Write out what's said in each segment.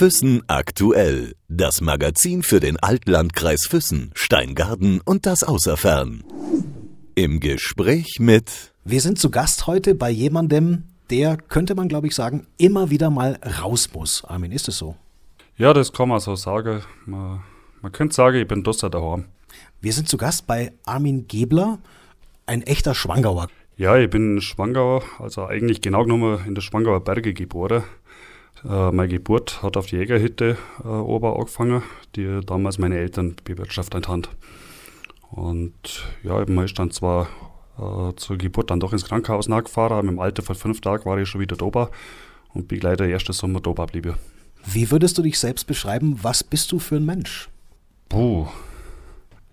Füssen aktuell. Das Magazin für den Altlandkreis Füssen, Steingarten und das Außerfern. Im Gespräch mit. Wir sind zu Gast heute bei jemandem, der, könnte man glaube ich sagen, immer wieder mal raus muss. Armin, ist es so? Ja, das kann man so sagen. Man, man könnte sagen, ich bin Dusser daheim. Wir sind zu Gast bei Armin Gebler, ein echter Schwangauer. Ja, ich bin Schwangauer, also eigentlich genau genommen in der Schwangauer Berge geboren. Äh, meine Geburt hat auf die Jägerhütte äh, ober angefangen, die damals meine Eltern bewirtschaftet haben. Und ja, man ist dann zwar äh, zur Geburt dann doch ins Krankenhaus nachgefahren, aber im Alter von fünf Tagen war ich schon wieder da und bin gleich der erste Sommer da geblieben. Wie würdest du dich selbst beschreiben? Was bist du für ein Mensch? Puh.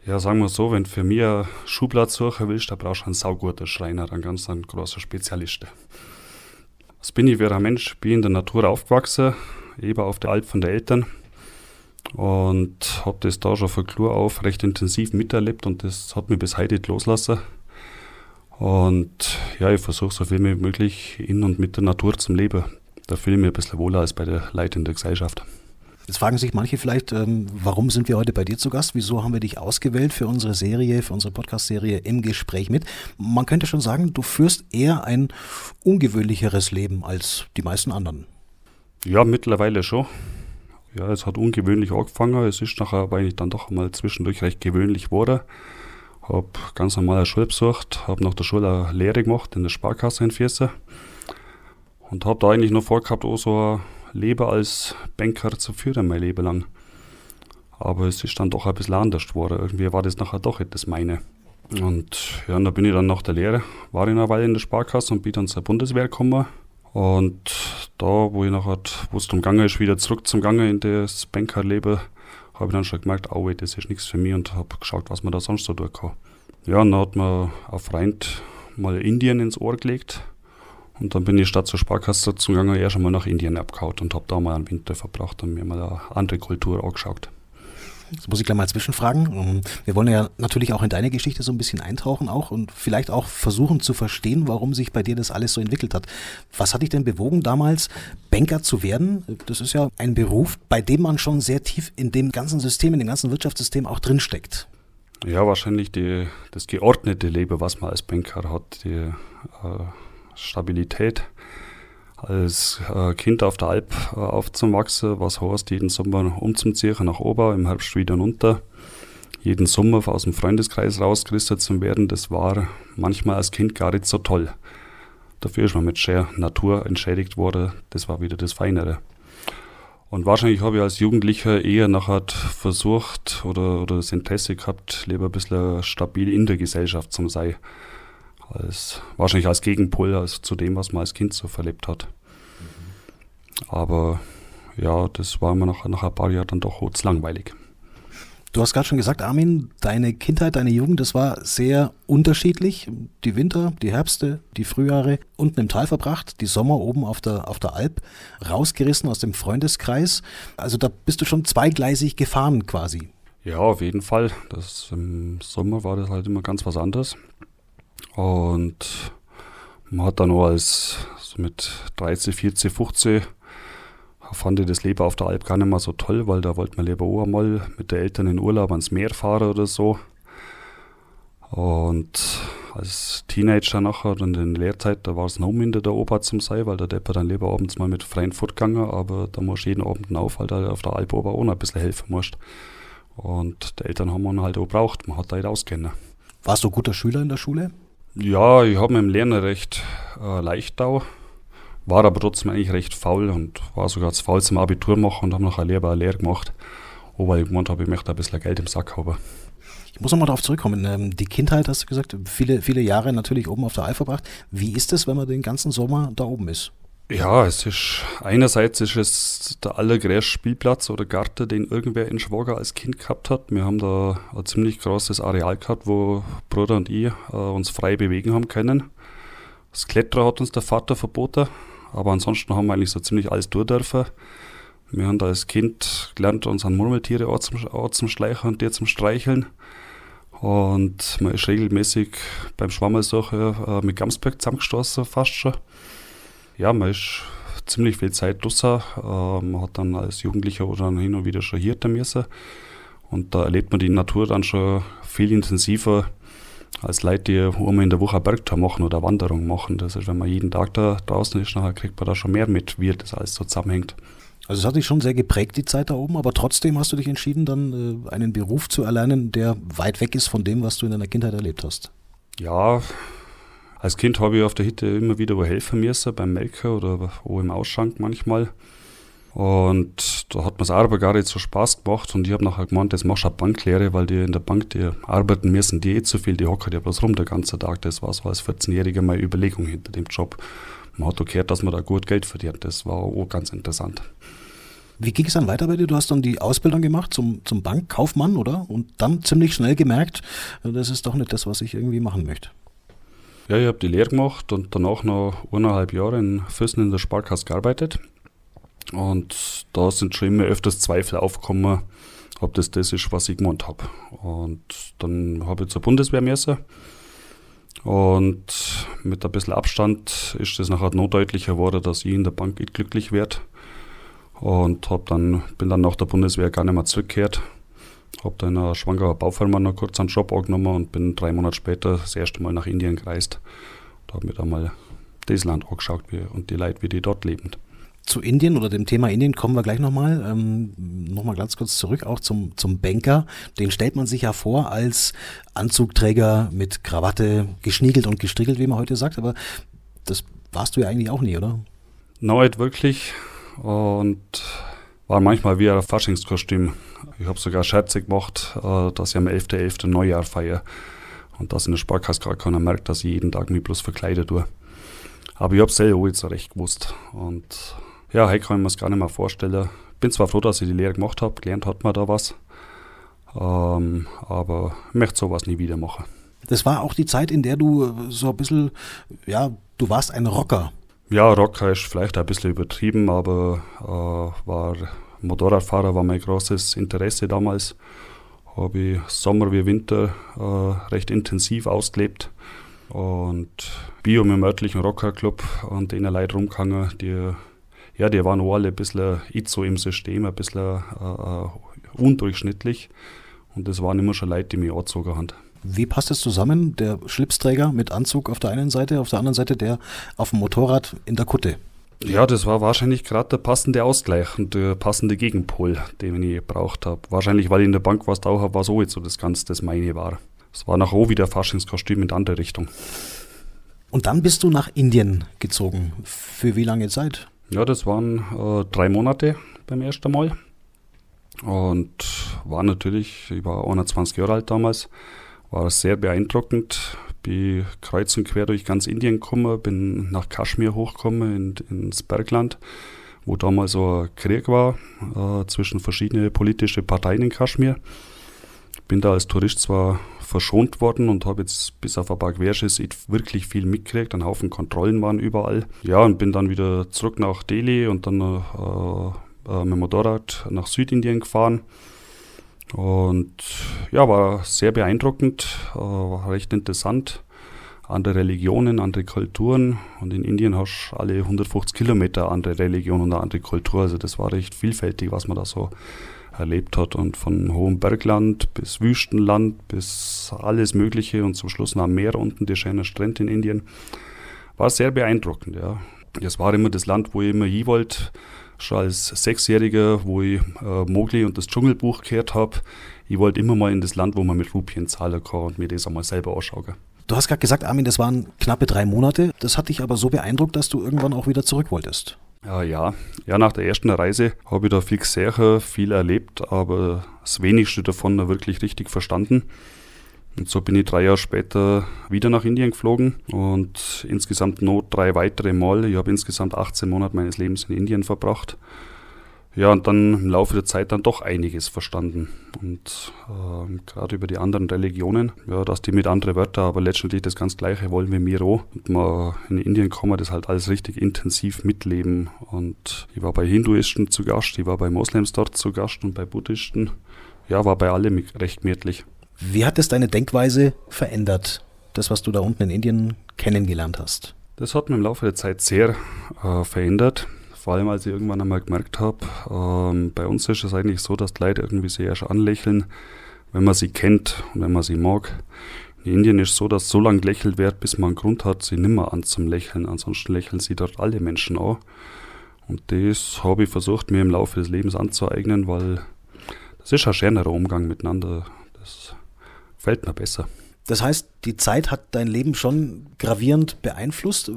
Ja, sagen wir so, wenn du für mich Schuhplatz suchen willst, dann brauchst du einen sauguten Schreiner, einen ganz einen großen Spezialisten. Was bin ich für ein Mensch? Bin in der Natur aufgewachsen, eben auf der Alp von den Eltern und habe das da schon von Klur auf recht intensiv miterlebt und das hat mich bis heute nicht loslassen. Und ja, ich versuche so viel wie möglich in und mit der Natur zum Leben. Da fühle ich mich ein bisschen wohler als bei der Gesellschaft. Jetzt fragen sich manche vielleicht, ähm, warum sind wir heute bei dir zu Gast? Wieso haben wir dich ausgewählt für unsere Serie, für unsere Podcast-Serie im Gespräch mit? Man könnte schon sagen, du führst eher ein ungewöhnlicheres Leben als die meisten anderen. Ja, mittlerweile schon. Ja, es hat ungewöhnlich angefangen. Es ist nachher aber eigentlich dann doch mal zwischendurch recht gewöhnlich geworden. Habe ganz normal eine Schule besucht, habe nach der Schule eine Lehre gemacht in der Sparkasse in Vierse und habe da eigentlich noch vorgehabt, auch so ein Leben als Banker zu führen, mein Leben lang. Aber es ist dann doch ein bisschen anders geworden. Irgendwie war das nachher doch etwas meine. Und ja, da bin ich dann nach der Lehre, war ich eine Weile in der Sparkasse und bin dann zur Bundeswehr gekommen. Und da, wo ich nachher, wo es zum Gange ist, wieder zurück zum Gange in das Bankerleben, habe ich dann schon gemerkt, oh, das ist nichts für mich und habe geschaut, was man da sonst so tun kann. Ja, und dann hat mir ein Freund mal Indien ins Ohr gelegt und dann bin ich statt zur Sparkasse zum Gang erst einmal nach Indien abgehauen und habe da mal einen Winter verbracht und mir mal eine andere Kultur angeschaut. Jetzt muss ich gleich mal zwischenfragen. Ähm, wir wollen ja natürlich auch in deine Geschichte so ein bisschen eintauchen auch und vielleicht auch versuchen zu verstehen, warum sich bei dir das alles so entwickelt hat. Was hat dich denn bewogen, damals Banker zu werden? Das ist ja ein Beruf, bei dem man schon sehr tief in dem ganzen System, in dem ganzen Wirtschaftssystem auch drinsteckt. Ja, wahrscheinlich die, das geordnete Leben, was man als Banker hat. Die, äh Stabilität. Als äh, Kind auf der Alp äh, aufzuwachsen, was heißt, jeden Sommer umzuziehen nach oben, im Herbst wieder runter. Jeden Sommer aus dem Freundeskreis rausgerüstet zu werden, das war manchmal als Kind gar nicht so toll. Dafür ist man mit der Natur entschädigt worden, das war wieder das Feinere. Und wahrscheinlich habe ich als Jugendlicher eher nachher versucht oder, oder das Interesse gehabt, lieber ein bisschen stabil in der Gesellschaft zu sein als wahrscheinlich als Gegenpol als zu dem, was man als Kind so verlebt hat. Aber ja, das war immer nach, nach ein paar Jahren dann doch langweilig. Du hast gerade schon gesagt, Armin, deine Kindheit, deine Jugend, das war sehr unterschiedlich. Die Winter, die Herbste, die Frühjahre unten im Tal verbracht, die Sommer oben auf der, auf der Alp, rausgerissen aus dem Freundeskreis. Also da bist du schon zweigleisig gefahren quasi. Ja, auf jeden Fall. Das, Im Sommer war das halt immer ganz was anderes. Und man hat dann auch als so mit 13, 14, 15 fand ich das Leben auf der Alp gar nicht mehr so toll, weil da wollte man lieber auch einmal mit den Eltern in Urlaub ans Meer fahren oder so. Und als Teenager nachher und in der Lehrzeit, da war es noch in der Oper zum sein, weil der Depper dann lieber abends mal mit freien Foot gegangen, aber da musst du jeden Abend auf, weil da auf der Alp Ober auch noch ein bisschen helfen musst. Und die Eltern haben man halt auch braucht, man hat da halt auskennen. Warst du guter Schüler in der Schule? Ja, ich habe mit dem Lernen recht äh, leicht da, war aber trotzdem eigentlich recht faul und war sogar zu faul zum Abitur machen und habe noch eine Lehre, eine Lehre gemacht, weil ich gemeint habe, ich möchte ein bisschen Geld im Sack haben. Ich muss nochmal darauf zurückkommen. Ähm, die Kindheit, hast du gesagt, viele, viele Jahre natürlich oben auf der Alp verbracht. Wie ist es, wenn man den ganzen Sommer da oben ist? Ja, es ist einerseits ist es der allergrößte Spielplatz oder Garten, den irgendwer in Schwager als Kind gehabt hat. Wir haben da ein ziemlich großes Areal gehabt, wo Bruder und ich äh, uns frei bewegen haben können. Das Klettern hat uns der Vater verboten, aber ansonsten haben wir eigentlich so ziemlich alles durch dürfen. Wir haben da als Kind gelernt, uns an Murmeltiere anzuschleichen und die zum Streicheln. Und man ist regelmäßig beim Schwammelsuchen äh, mit Gamsberg zusammengestoßen, fast schon ja, man ist ziemlich viel Zeit draußen. Äh, man hat dann als Jugendlicher oder hin und wieder schon hier müssen. Und da erlebt man die Natur dann schon viel intensiver als Leute, die einmal in der Woche Bergtour machen oder Wanderung machen. Das ist, wenn man jeden Tag da draußen ist, nachher kriegt man da schon mehr mit, wie das alles so zusammenhängt. Also es hat dich schon sehr geprägt, die Zeit da oben, aber trotzdem hast du dich entschieden, dann äh, einen Beruf zu erlernen, der weit weg ist von dem, was du in deiner Kindheit erlebt hast. Ja, als Kind habe ich auf der Hütte immer wieder wo helfen müssen, beim Melker oder auch im Ausschank manchmal. Und da hat mir es aber gar nicht so Spaß gemacht und ich habe nachher gemeint, das machst du eine Banklehre, weil die in der Bank, die arbeiten müssen, die eh zu viel, die hocken ja bloß rum den ganzen Tag. Das war so als 14-Jähriger meine Überlegung hinter dem Job. Man hat auch gehört, dass man da gut Geld verdient. Das war auch ganz interessant. Wie ging es dann weiter bei dir? Du hast dann die Ausbildung gemacht zum, zum Bankkaufmann, oder? Und dann ziemlich schnell gemerkt, das ist doch nicht das, was ich irgendwie machen möchte. Ja, ich habe die Lehre gemacht und danach noch eineinhalb Jahre in Füssen in der Sparkasse gearbeitet. Und da sind schon immer öfters Zweifel aufgekommen, ob das das ist, was ich gemeint habe. Und dann habe ich zur Bundeswehr müssen. Und mit ein bisschen Abstand ist es nachher noch deutlicher geworden, dass ich in der Bank glücklich werde. Und hab dann, bin dann nach der Bundeswehr gar nicht mehr zurückgekehrt. Habe dann in einer schwangerer Baufirma noch kurz einen Job angenommen und bin drei Monate später das erste Mal nach Indien gereist. Da habe ich mir dann mal das Land angeschaut wie, und die Leute, wie die dort leben zu Indien oder dem Thema Indien kommen wir gleich nochmal. Ähm, nochmal ganz kurz zurück auch zum, zum Banker. Den stellt man sich ja vor als Anzugträger mit Krawatte, geschniegelt und gestriegelt, wie man heute sagt. Aber das warst du ja eigentlich auch nie, oder? Nein, nicht wirklich. Und war manchmal wie ein Faschingskostüm. Ich habe sogar Scherze gemacht, äh, dass ich am 11.11. .11. Neujahr feiere. Und dass in der Sparkasse gar keiner merkt, dass ich jeden Tag mich bloß verkleidet tue. Aber ich habe es selber auch so recht gewusst. Und ja, heute kann ich mir das gar nicht mehr vorstellen. Bin zwar froh, dass ich die Lehre gemacht habe, gelernt hat man da was, ähm, aber ich möchte sowas nie wieder machen. Das war auch die Zeit, in der du so ein bisschen, ja, du warst ein Rocker. Ja, Rocker ist vielleicht ein bisschen übertrieben, aber äh, war Motorradfahrer war mein großes Interesse damals. Habe ich Sommer wie Winter äh, recht intensiv ausgelebt und Bio dem örtlichen Rockerclub und denen Leute rumgegangen, die ja, die waren alle ein bisschen so im System, ein bisschen äh, undurchschnittlich. Und das waren immer schon Leute, die mich angezogen haben. Wie passt es zusammen, der Schlipsträger mit Anzug auf der einen Seite, auf der anderen Seite der auf dem Motorrad in der Kutte? Ja, das war wahrscheinlich gerade der passende Ausgleich und der passende Gegenpol, den ich gebraucht habe. Wahrscheinlich, weil ich in der Bank was da habe, war so jetzt so das Ganze, das meine war. Es war nachher auch wieder Faschingskostüm in die andere Richtung. Und dann bist du nach Indien gezogen. Für wie lange Zeit? Ja, das waren äh, drei Monate beim ersten Mal. Und war natürlich, ich war 21 Jahre alt damals, war sehr beeindruckend. Bin kreuz und quer durch ganz Indien gekommen, bin nach Kaschmir hochgekommen, in, ins Bergland, wo damals so ein Krieg war äh, zwischen verschiedenen politischen Parteien in Kaschmir. Bin da als Tourist zwar verschont worden und habe jetzt bis auf ein paar Querschüsse wirklich viel mitgekriegt. Ein Haufen Kontrollen waren überall. Ja, und bin dann wieder zurück nach Delhi und dann äh, äh, mit dem Motorrad nach Südindien gefahren. Und ja, war sehr beeindruckend, äh, war recht interessant. Andere Religionen, andere Kulturen. Und in Indien hast du alle 150 Kilometer andere Religionen und andere Kultur. Also das war recht vielfältig, was man da so erlebt hat und von hohem Bergland bis Wüstenland bis alles Mögliche und zum Schluss nach Meer unten, die schönen Strände in Indien. War sehr beeindruckend, ja. Es war immer das Land, wo ich immer hin wollte. Schon als Sechsjähriger, wo ich äh, Mowgli und das Dschungelbuch gehört habe. Ich wollte immer mal in das Land, wo man mit Rupien zahlen kann und mir das einmal selber anschauen. Du hast gerade gesagt, Armin, das waren knappe drei Monate. Das hat dich aber so beeindruckt, dass du irgendwann auch wieder zurück wolltest. Ja, ja. Ja, nach der ersten Reise habe ich da viel gesehen, viel erlebt, aber das wenigste davon wirklich richtig verstanden. Und so bin ich drei Jahre später wieder nach Indien geflogen und insgesamt noch drei weitere Mal. Ich habe insgesamt 18 Monate meines Lebens in Indien verbracht. Ja, und dann im Laufe der Zeit dann doch einiges verstanden. Und äh, gerade über die anderen Religionen, ja, dass die mit anderen Wörtern, aber letztendlich das ganz Gleiche wollen wie mir auch. Und mal in Indien kann man das halt alles richtig intensiv mitleben. Und ich war bei Hinduisten zu Gast, ich war bei Moslems dort zu Gast und bei Buddhisten. Ja, war bei allem recht gemütlich. Wie hat es deine Denkweise verändert, das, was du da unten in Indien kennengelernt hast? Das hat mich im Laufe der Zeit sehr äh, verändert Vor allem, als ich irgendwann einmal gemerkt habe, ähm, bei uns ist es eigentlich so, dass die Leute irgendwie sich erst anlächeln, wenn man sie kennt und wenn man sie mag. In Indien ist es so, dass so lange lächelt wird, bis man einen Grund hat, sie nimmer an. Ansonsten lächeln sie dort alle Menschen an. Und das habe ich versucht, mir im Laufe des Lebens anzueignen, weil das ist ein schönerer Umgang miteinander. Das fällt mir besser. Das heißt, die Zeit hat dein Leben schon gravierend beeinflusst.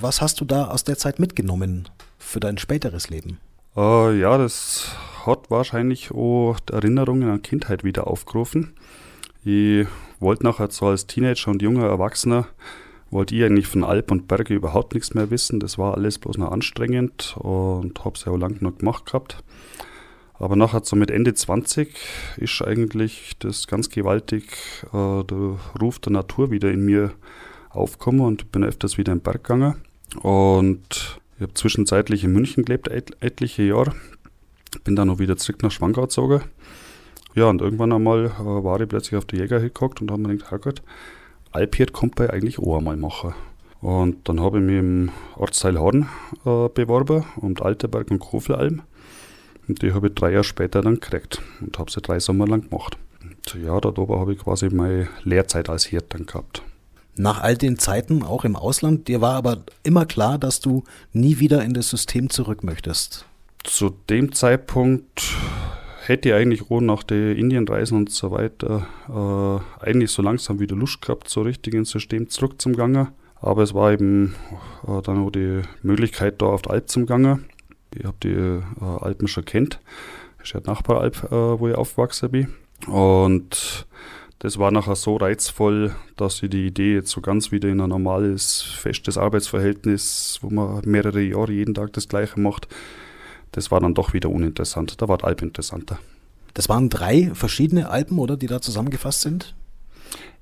Was hast du da aus der Zeit mitgenommen für dein späteres Leben? Äh, ja, das hat wahrscheinlich auch Erinnerungen an Kindheit wieder aufgerufen. Ich wollte nachher so als Teenager und junger Erwachsener, wollte ich eigentlich von Alp und Berge überhaupt nichts mehr wissen. Das war alles bloß noch anstrengend und habe es ja auch lang noch gemacht gehabt. Aber nachher so mit Ende 20 ist eigentlich das ganz gewaltig, äh, der Ruf der Natur wieder in mir aufgekommen und bin öfters wieder im Berg gegangen. Und ich habe zwischenzeitlich in München gelebt, et etliche Jahre. Bin dann noch wieder zurück nach Schwangau gezogen. Ja, und irgendwann einmal äh, war ich plötzlich auf die Jäger geguckt und habe mir gedacht, Herrgott, Alpiert kommt bei eigentlich auch einmal machen. Und dann habe ich mich im Ortsteil Horn äh, beworben, um Alteberg und Kofelalm. Und die habe ich drei Jahre später dann gekriegt und habe sie drei Sommer lang gemacht. Und ja, da oben habe ich quasi meine Lehrzeit als Hirt dann gehabt. Nach all den Zeiten, auch im Ausland, dir war aber immer klar, dass du nie wieder in das System zurück möchtest. Zu dem Zeitpunkt hätte ich eigentlich auch nach den Indienreisen und so weiter äh, eigentlich so langsam wieder Lust gehabt, so richtig ins System zurückzugangen. Aber es war eben äh, dann auch die Möglichkeit, da auf die Alp zu gehen. Ich habe die äh, Alpen schon kennt. Das ist ja die Nachbaralp, äh, wo ich aufgewachsen bin. Und das war nachher so reizvoll, dass ich die Idee jetzt so ganz wieder in ein normales, festes Arbeitsverhältnis, wo man mehrere Jahre jeden Tag das Gleiche macht, das war dann doch wieder uninteressant. Da war die Alp interessanter. Das waren drei verschiedene Alpen, oder, die da zusammengefasst sind?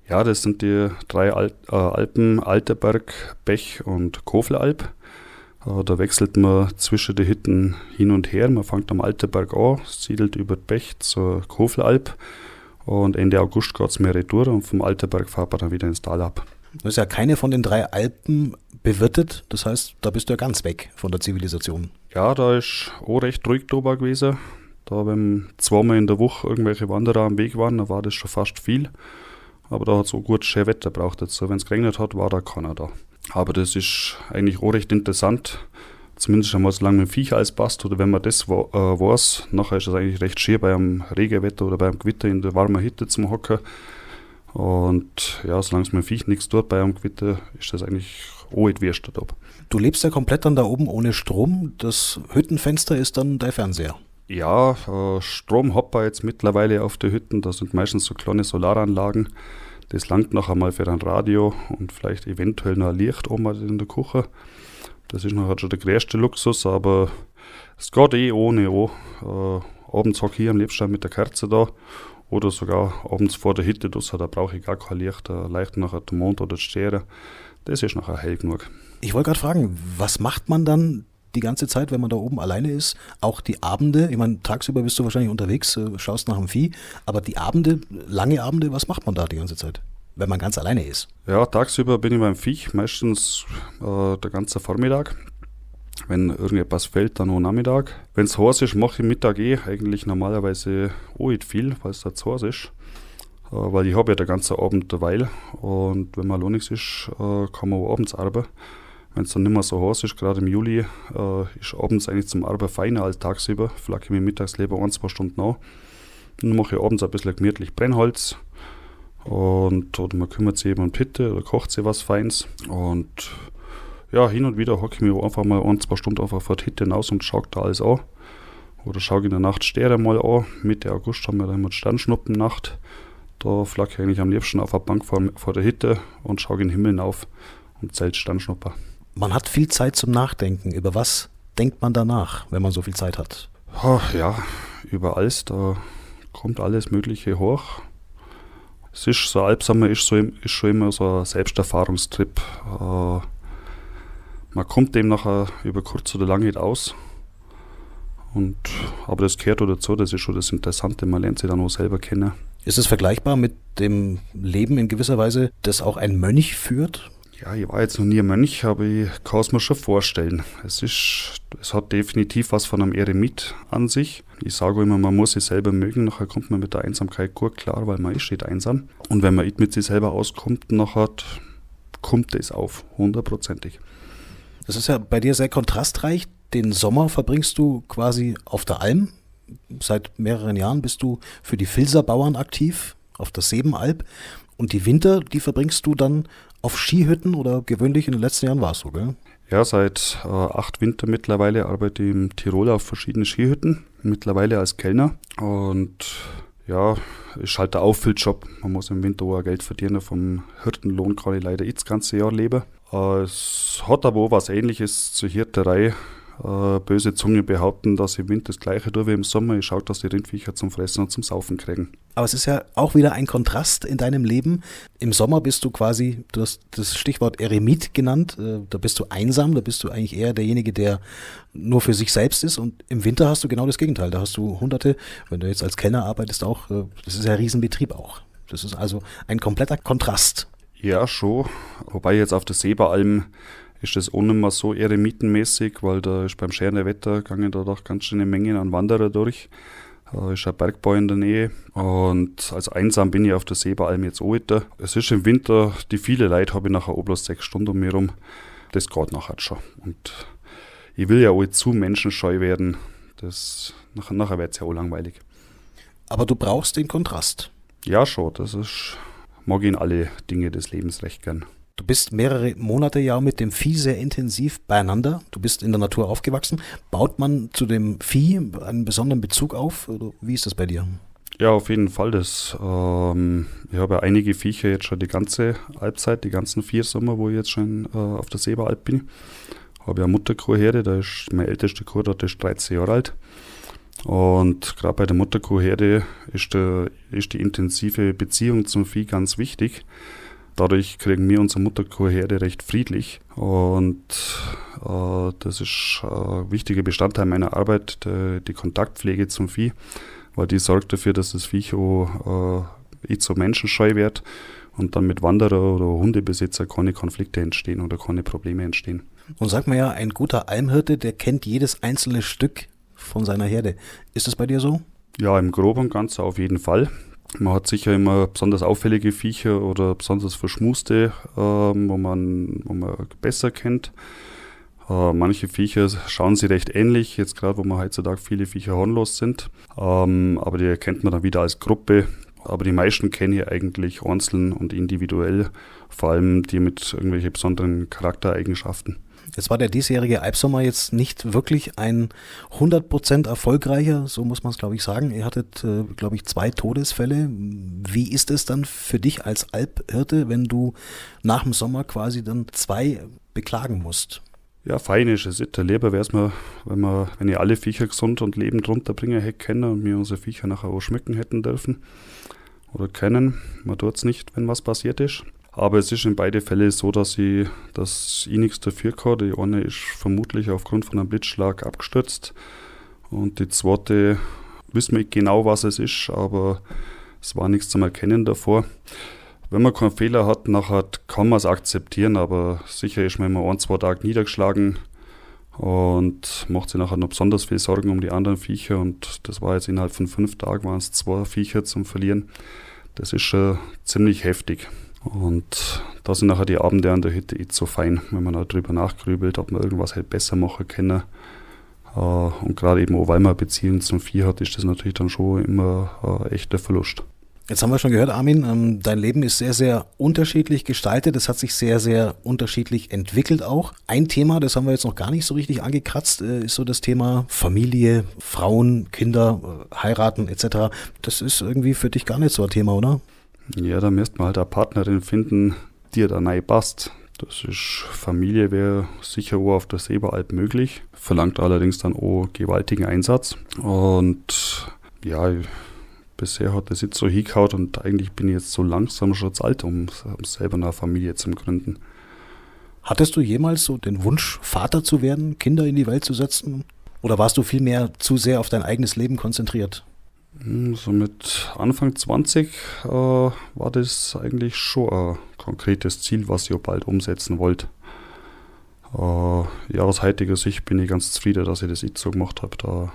Ja, das sind die drei Al äh, Alpen, Alterberg, Bech und Kofelalp. Da wechselt man zwischen den Hütten hin und her. Man fängt am Alterberg an, siedelt über Bech zur Kofelalp und Ende August geht es mehr retour und vom Alterberg fahrt man dann wieder ins Tal ab. Du hast ja keine von den drei Alpen bewirtet, das heißt, da bist du ja ganz weg von der Zivilisation. Ja, da ist auch recht ruhig drüber gewesen. Da, wenn zweimal in der Woche irgendwelche Wanderer am Weg waren, dann war das schon fast viel. Aber da hat es auch gut schön Wetter braucht. Also, wenn es geregnet hat, war da keiner da. Aber das ist eigentlich auch recht interessant. Zumindest einmal so lange mit dem Viech alles passt oder wenn man das wa äh, weiß, nachher ist es eigentlich recht schön bei einem Regenwetter oder bei einem Gewitter in der warmen Hütte zum Hocken. Und ja, solange es mit dem Viech nichts tut bei einem Gewitter, ist das eigentlich auch nicht da. Du lebst ja komplett dann da oben ohne Strom. Das Hüttenfenster ist dann dein Fernseher. Ja, äh, Strom hat man jetzt mittlerweile auf den Hütten. Das sind meistens so kleine Solaranlagen. Das langt noch einmal für ein Radio und vielleicht eventuell noch ein Licht oben in der Küche. Das ist noch schon der größte Luxus, aber es geht eh ohne auch. Äh, abends hocke ich am liebsten mit der Kerze da oder sogar abends vor der Hütte, da brauche ich gar kein Licht, da leicht nachher der Mond oder die Sterne. Das ist nachher hell genug. Ich wollte gerade fragen, was macht man dann die ganze Zeit, wenn man da oben alleine ist? Auch die Abende, ich meine, tagsüber bist du wahrscheinlich unterwegs, äh, schaust nach dem Vieh, aber die Abende, lange Abende, was macht man da die ganze Zeit? wenn man ganz alleine ist? Ja, tagsüber bin ich beim Viech, meistens äh, der ganze Vormittag. Wenn irgendetwas fällt, dann auch Nachmittag. Wenn es heiß ist, mache ich Mittag eh eigentlich normalerweise auch nicht viel, weil es da zu heiß ist. Äh, weil ich habe ja den ganzen Abend derweil und wenn mal nichts ist, äh, kann man auch abends arbeiten. Wenn es dann nicht mehr so heiß ist, gerade im Juli, äh, ist abends eigentlich zum Arbeiten feiner als tagsüber. Flacke ich mir mittags lieber ein, zwei Stunden an. Dann mache ich abends ein bisschen gemütlich Brennholz und oder man kümmert sich eben um Pitte oder kocht sich was Feins. Und ja, hin und wieder hocke ich mir einfach mal ein, zwei Stunden einfach vor der Hitte hinaus und schaue da alles an. Oder schaue in der Nacht Sterne mal an. Mitte August haben wir dann immer Sternschnuppennacht. Da flacke ich eigentlich am liebsten auf der Bank vor, vor der Hitte und schaue in den Himmel auf und zählt Sternschnupper. Man hat viel Zeit zum Nachdenken. Über was denkt man danach, wenn man so viel Zeit hat? Oh, ja, über alles. Da kommt alles Mögliche hoch es ist so, Alpsommer ist, so, ist schon immer so ein Selbsterfahrungstrip. Äh, man kommt dem nachher über kurz oder lang nicht aus. Und, aber das gehört auch dazu, das ist schon das Interessante, man lernt sich dann auch selber kennen. Ist es vergleichbar mit dem Leben in gewisser Weise, das auch ein Mönch führt? Ja, ich war jetzt noch nie ein Mönch, aber ich kann es mir schon vorstellen. Es ist, es hat definitiv was von einem Eremit an sich. Ich sage immer, man muss sich selber mögen, nachher kommt man mit der Einsamkeit gut klar, weil man ist nicht einsam. Und wenn man mit sich selber auskommt, nachher kommt es auf, hundertprozentig. Das ist ja bei dir sehr kontrastreich. Den Sommer verbringst du quasi auf der Alm. Seit mehreren Jahren bist du für die Filserbauern aktiv auf der Sebenalb. Und die Winter, die verbringst du dann auf Skihütten oder gewöhnlich in den letzten Jahren war es so, gell? Ja, seit äh, acht Winter mittlerweile arbeite ich im Tirol auf verschiedenen Skihütten, mittlerweile als Kellner. Und ja, ist halt der Auffülljob. Man muss im Winter auch Geld verdienen. Vom Hirtenlohn kann ich leider das ganze Jahr leben. Äh, es hat aber auch was ähnliches zur Hirterei äh, böse Zunge behaupten, dass im Winter das gleiche tue wie im Sommer. Ich schaue, dass die Rindviecher zum Fressen und zum Saufen kriegen. Aber es ist ja auch wieder ein Kontrast in deinem Leben. Im Sommer bist du quasi, du hast das Stichwort Eremit genannt, äh, da bist du einsam, da bist du eigentlich eher derjenige, der nur für sich selbst ist. Und im Winter hast du genau das Gegenteil. Da hast du hunderte, wenn du jetzt als Kellner arbeitest, auch, äh, das ist ja ein Riesenbetrieb auch. Das ist also ein kompletter Kontrast. Ja, schon. Wobei jetzt auf der Seberalm ist das auch nicht mehr so eremitenmäßig, weil da ist beim scheren Wetter gegangen da doch ganz schöne Mengen an Wanderer durch. Da ist ein Bergbau in der Nähe und als einsam bin ich auf der Seebalm jetzt auch wieder. Es ist im Winter, die viele Leute habe ich nachher auch bloß sechs Stunden um mich rum. Das geht nachher schon. Und ich will ja auch zu menschenscheu werden. Das, nachher nachher wird es ja auch langweilig. Aber du brauchst den Kontrast. Ja, schon. Das ist, mag ich in alle Dinge des Lebens recht gern. Du bist mehrere Monate ja mit dem Vieh sehr intensiv beieinander. Du bist in der Natur aufgewachsen. Baut man zu dem Vieh einen besonderen Bezug auf? Wie ist das bei dir? Ja, auf jeden Fall. Das, ähm, ich habe einige Viecher jetzt schon die ganze Alpzeit, die ganzen vier Sommer, wo ich jetzt schon äh, auf der Seberalp bin. Habe ja Mutterkuhherde, da ist meine älteste Kuh, dort ist 13 Jahre alt. Und gerade bei der Mutterkuhherde ist, ist die intensive Beziehung zum Vieh ganz wichtig. Dadurch kriegen wir unsere Mutterkuhherde recht friedlich und äh, das ist ein wichtiger Bestandteil meiner Arbeit, die, die, Kontaktpflege zum Vieh, weil die sorgt dafür, dass das Viech auch äh, so menschenscheu wird und dann mit Wanderer oder Hundebesitzer keine Konflikte entstehen oder keine Probleme entstehen. Und sagt man ja, ein guter Almhirte, der kennt jedes einzelne Stück von seiner Herde. Ist das bei dir so? Ja, im Groben und Ganzen auf jeden Fall. Man hat sicher immer besonders auffällige Viecher oder besonders verschmuste, ähm, wo, man, wo man besser kennt. Äh, manche Viecher schauen sie recht ähnlich, jetzt gerade wo man heutzutage viele Viecher hornlos sind. Ähm, aber die erkennt man dann wieder als Gruppe. Aber die meisten kenne ich eigentlich einzeln und individuell, vor allem die mit irgendwelchen besonderen Charaktereigenschaften. Jetzt war der diesjährige Alpsommer jetzt nicht wirklich ein 100% erfolgreicher, so muss man es glaube ich sagen. Ihr hattet, äh, glaube ich, zwei Todesfälle. Wie ist es dann für dich als Alphirte, wenn du nach dem Sommer quasi dann zwei beklagen musst? Ja, fein ist es. Der Leber wäre es mir, wenn wir, wenn ich alle Viecher gesund und lebend runterbringen hätte können und wir unsere Viecher nachher auch schmecken hätten dürfen oder können. Man tut es nicht, wenn was passiert ist. Aber es ist in beide Fälle so, dass ich, dass ich nichts dafür kann. Die eine ist vermutlich aufgrund von einem Blitzschlag abgestürzt. Und die zweite wissen wir nicht genau, was es ist, aber es war nichts zum Erkennen davor. Wenn man keinen Fehler hat, nachher kann man es akzeptieren, aber sicher ist man immer ein, zwei Tage niedergeschlagen und macht sich nachher noch besonders viel Sorgen um die anderen Viecher. Und das war jetzt innerhalb von fünf Tagen, waren es zwei Viecher zum Verlieren. Das ist schon ziemlich heftig. Und da sind nachher die Abende an der Hütte nicht so fein, wenn man darüber nachgrübelt, ob man irgendwas halt besser machen kann. Äh, und gerade eben auch, weil man eine Beziehung zum Vieh hat, ist das natürlich dann schon immer ein echter Verlust. Jetzt haben wir schon gehört, Armin, ähm, dein Leben ist sehr, sehr unterschiedlich gestaltet. Es hat sich sehr, sehr unterschiedlich entwickelt auch. Ein Thema, das haben wir jetzt noch gar nicht so richtig angekratzt, äh, ist so das Thema Familie, Frauen, Kinder, äh, heiraten etc. Das ist irgendwie für dich gar nicht so ein Thema, oder? Ja, da müsste man halt eine Partnerin finden, die da rein passt. Das ist Familie wäre sicher auch auf der Seberalp möglich, verlangt allerdings dann auch gewaltigen Einsatz. Und ja, bisher hat das jetzt so hingehaut und eigentlich bin ich jetzt so langsam schon zu alt, um selber eine Familie zu gründen. Hattest du jemals so den Wunsch, Vater zu werden, Kinder in die Welt zu setzen? Oder warst du vielmehr zu sehr auf dein eigenes Leben konzentriert? Hm, so mit Anfang 20 äh, war das eigentlich schon ein konkretes Ziel, was ich auch bald umsetzen wollte. Äh, ja, aus heutiger Sicht bin ich ganz zufrieden, dass ich das jetzt so gemacht habe. Da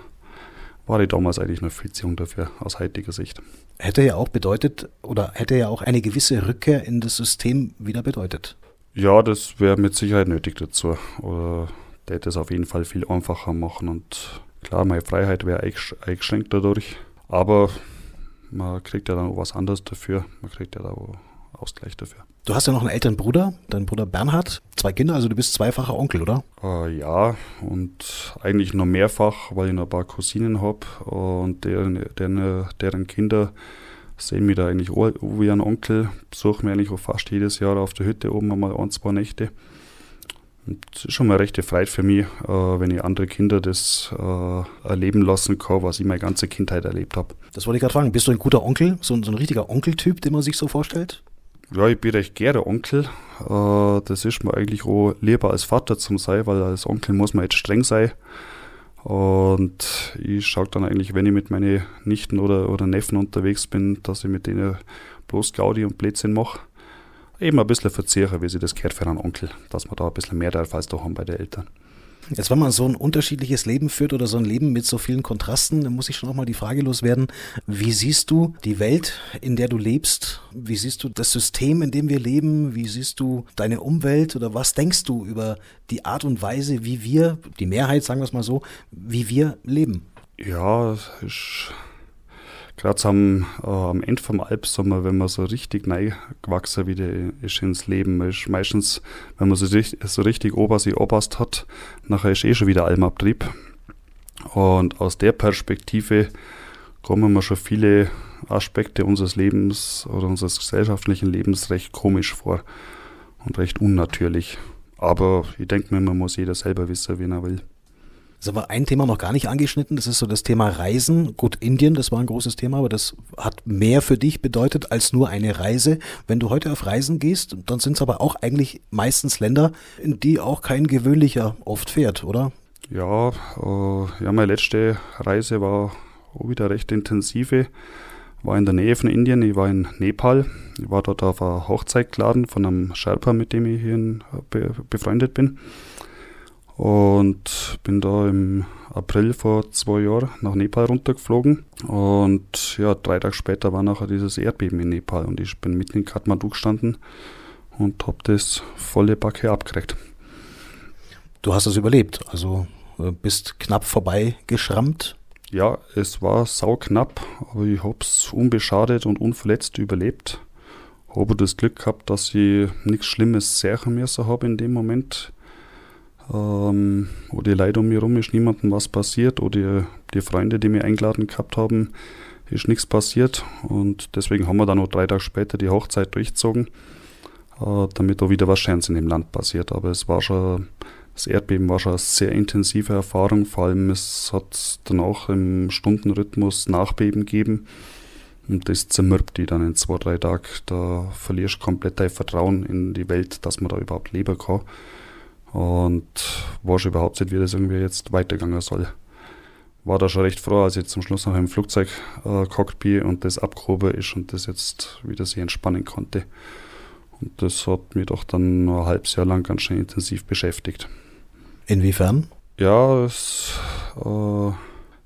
war ich damals eigentlich noch viel zu jung dafür, aus heutiger Sicht. Hätte ja auch bedeutet, oder hätte ja auch eine gewisse Rückkehr in das System wieder bedeutet. Ja, das wäre mit Sicherheit nötig dazu. Oder der hätte es auf jeden Fall viel einfacher machen. Und klar, meine Freiheit wäre eingeschränkt dadurch. Aber man kriegt ja dann auch was anderes dafür. Man kriegt ja da auch Ausgleich dafür. Du hast ja noch einen älteren Bruder, dein Bruder Bernhard, zwei Kinder, also du bist zweifacher Onkel, oder? Äh, ja, und eigentlich noch mehrfach, weil ich noch ein paar Cousinen habe und deren, deren, deren Kinder sehen mich da eigentlich auch wie ein Onkel, besuchen mich eigentlich auch fast jedes Jahr auf der Hütte oben einmal ein, zwei Nächte. Und es ist schon mal eine rechte Freude für mich, äh, wenn ich andere Kinder das äh, erleben lassen kann, was ich meine ganze Kindheit erlebt habe. Das wollte ich gerade fragen. Bist du ein guter Onkel, so, so ein richtiger Onkeltyp, den man sich so vorstellt? Ja, ich bin recht gerne Onkel. Äh, das ist mir eigentlich auch lieber als Vater zum sein, weil als Onkel muss man jetzt streng sein. Und ich schaue dann eigentlich, wenn ich mit meinen Nichten oder, oder Neffen unterwegs bin, dass ich mit denen bloß Gaudi und Blödsinn mache. Eben ein bisschen verzehre, wie sie das gehört für einen Onkel, dass man da ein bisschen mehr darf als daheim bei den Eltern. Jetzt, wenn man so ein unterschiedliches Leben führt oder so ein Leben mit so vielen Kontrasten, dann muss ich schon auch mal die Frage loswerden, wie siehst du die Welt, in der du lebst? Wie siehst du das System, in dem wir leben? Wie siehst du deine Umwelt oder was denkst du über die Art und Weise, wie wir, die Mehrheit, sagen wir es mal so, wie wir leben? Ja, ist gerade am, äh, am Ende vom Albsommer, wenn man so richtig neu gewachsen wieder ist ins Leben, ist meistens, wenn man so, so richtig ober oberst hat, nachher ist eh schon wieder Almabtrieb. Und aus der Perspektive kommen mir schon viele Aspekte unseres Lebens oder unseres gesellschaftlichen Lebens recht komisch vor und recht unnatürlich. Aber ich denke mir, man muss jeder selber wissen, wen er will. Das haben wir ein Thema noch gar nicht angeschnitten, das ist so das Thema Reisen. Gut, Indien, das war ein großes Thema, aber das hat mehr für dich bedeutet als nur eine Reise. Wenn du heute auf Reisen gehst, dann sind es aber auch eigentlich meistens Länder, in die auch kein gewöhnlicher oft fährt, oder? Ja, äh, ja, meine letzte Reise war auch wieder recht intensive. War in der Nähe von Indien, ich war in Nepal. Ich war dort auf einer Hochzeit geladen von einem Sherpa, mit dem ich hier be, befreundet bin. Und bin da im April vor zwei Jahren nach Nepal runtergeflogen. Und ja, drei Tage später war nachher dieses Erdbeben in Nepal und ich bin mitten in Kathmandu gestanden und habe das volle Backe abgekriegt. Du hast es überlebt, also äh, bist knapp vorbei geschrammt. Ja, es war sauknapp, aber ich habe es unbeschadet und unverletzt überlebt. Habe das Glück gehabt, dass ich nichts Schlimmes sehen müssen habe in dem Moment ähm, wo die Leute um mich herum ist niemandem was passiert oder die, die Freunde, die mich eingeladen gehabt haben, ist nichts passiert und deswegen haben wir dann noch drei Tage später die Hochzeit durchgezogen, äh, damit auch wieder was Schönes in dem Land passiert. Aber es war schon, das Erdbeben war schon eine sehr intensive Erfahrung, vor allem es hat dann auch im Stundenrhythmus Nachbeben gegeben und das zermürbt die dann in zwei, drei Tagen. Da verlierst du komplett dein Vertrauen in die Welt, dass man da überhaupt leben kann und weiß überhaupt nicht, wie das irgendwie jetzt weitergegangen soll. War da schon recht froh, als ich zum Schluss noch im Flugzeug äh, Cockpit und das abgehoben ist und das jetzt wieder sich entspannen konnte. Und das hat mich doch dann noch ein halbes Jahr lang ganz schön intensiv beschäftigt. Inwiefern? Ja, es, äh,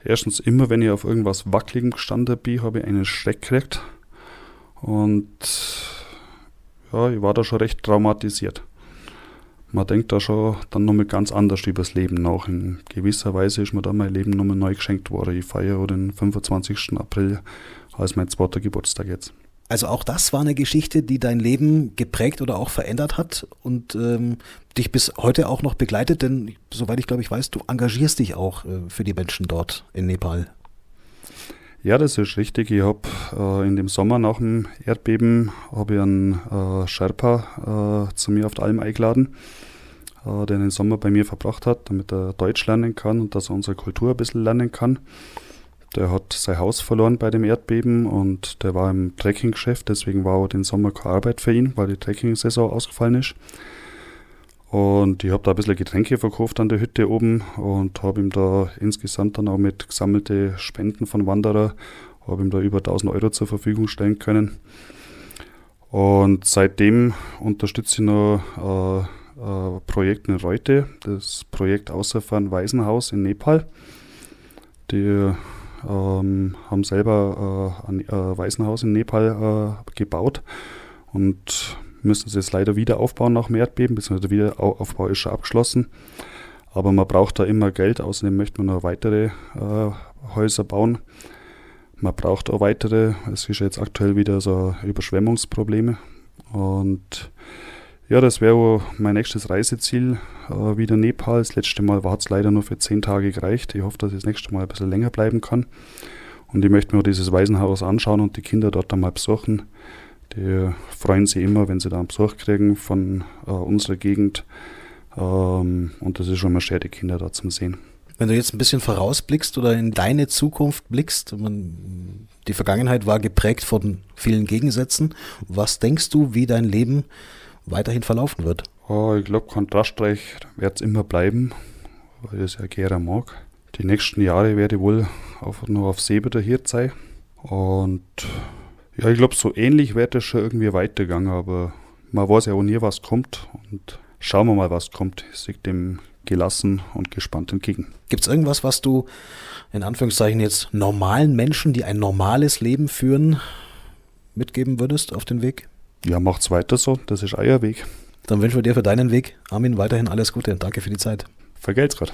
erstens immer, wenn ich auf irgendwas Wackeligem gestanden bin, habe ich einen Schreck gekriegt. Und ja, ich war da schon recht traumatisiert man denkt da schon dann nochmal ganz anders über das Leben nach. In gewisser Weise ist mir da mein Leben nochmal neu geschenkt worden. Ich feiere den 25. April als mein zweiter Geburtstag jetzt. Also auch das war eine Geschichte, die dein Leben geprägt oder auch verändert hat und ähm, dich bis heute auch noch begleitet, denn soweit ich glaube ich weiß, du engagierst dich auch äh, für die Menschen dort in Nepal. Ja, das ist richtig. Ich habe äh, in dem Sommer nach dem Erdbeben habe ich einen äh, Sherpa äh, zu mir auf der Alm eingeladen, äh, der den Sommer bei mir verbracht hat, damit er Deutsch lernen kann und dass er unsere Kultur ein bisschen lernen kann. Der hat sein Haus verloren bei dem Erdbeben und der war im Trekkinggeschäft, deswegen war auch den Sommer keine Arbeit für ihn, weil die Trekking-Saison ausgefallen ist. Und ich habe da ein bisschen Getränke verkauft an der Hütte oben und habe ihm da insgesamt dann auch mit gesammelte Spenden von Wanderer Habe ihm da über 1000 Euro zur Verfügung stellen können. Und seitdem unterstütze ich noch äh, äh, Projekt in Reute, das Projekt Außerfahren Waisenhaus in Nepal. Die ähm, haben selber äh, ein äh, Waisenhaus in Nepal äh, gebaut und müssen es jetzt leider wieder aufbauen nach dem Erdbeben, beziehungsweise der Wiederaufbau ist schon abgeschlossen. Aber man braucht da immer Geld, außerdem möchte man noch weitere äh, Häuser bauen. Man braucht auch weitere, es ist jetzt aktuell wieder so Überschwemmungsprobleme. Und ja, das wäre mein nächstes Reiseziel, äh, wieder Nepal. Das letzte Mal hat es leider nur für zehn Tage gereicht. Ich hoffe, dass ich das nächste Mal ein bisschen länger bleiben kann. Und ich möchte mir dieses Waisenhaus anschauen und die Kinder dort einmal besuchen. Die freuen sich immer, wenn sie da einen Besuch kriegen von äh, unserer Gegend. Ähm, und das ist schon mal schön, die Kinder da zum Sehen. Wenn du jetzt ein bisschen vorausblickst oder in deine Zukunft blickst, man, die Vergangenheit war geprägt von vielen Gegensätzen. Was denkst du, wie dein Leben weiterhin verlaufen wird? Oh, ich glaube, kontrastreich wird es immer bleiben, weil ich es ja gerne mag. Die nächsten Jahre werde ich wohl einfach nur auf See wieder hier sein. Und ja, ich glaube, so ähnlich wird es schon irgendwie weitergegangen, aber man weiß ja auch nie, was kommt. Und schauen wir mal, was kommt. Ich sehe dem gelassen und gespannt entgegen. Gibt es irgendwas, was du in Anführungszeichen jetzt normalen Menschen, die ein normales Leben führen, mitgeben würdest auf den Weg? Ja, macht's weiter so. Das ist euer Weg. Dann wünschen wir dir für deinen Weg, Armin, weiterhin alles Gute und danke für die Zeit. Vergelt's Gott.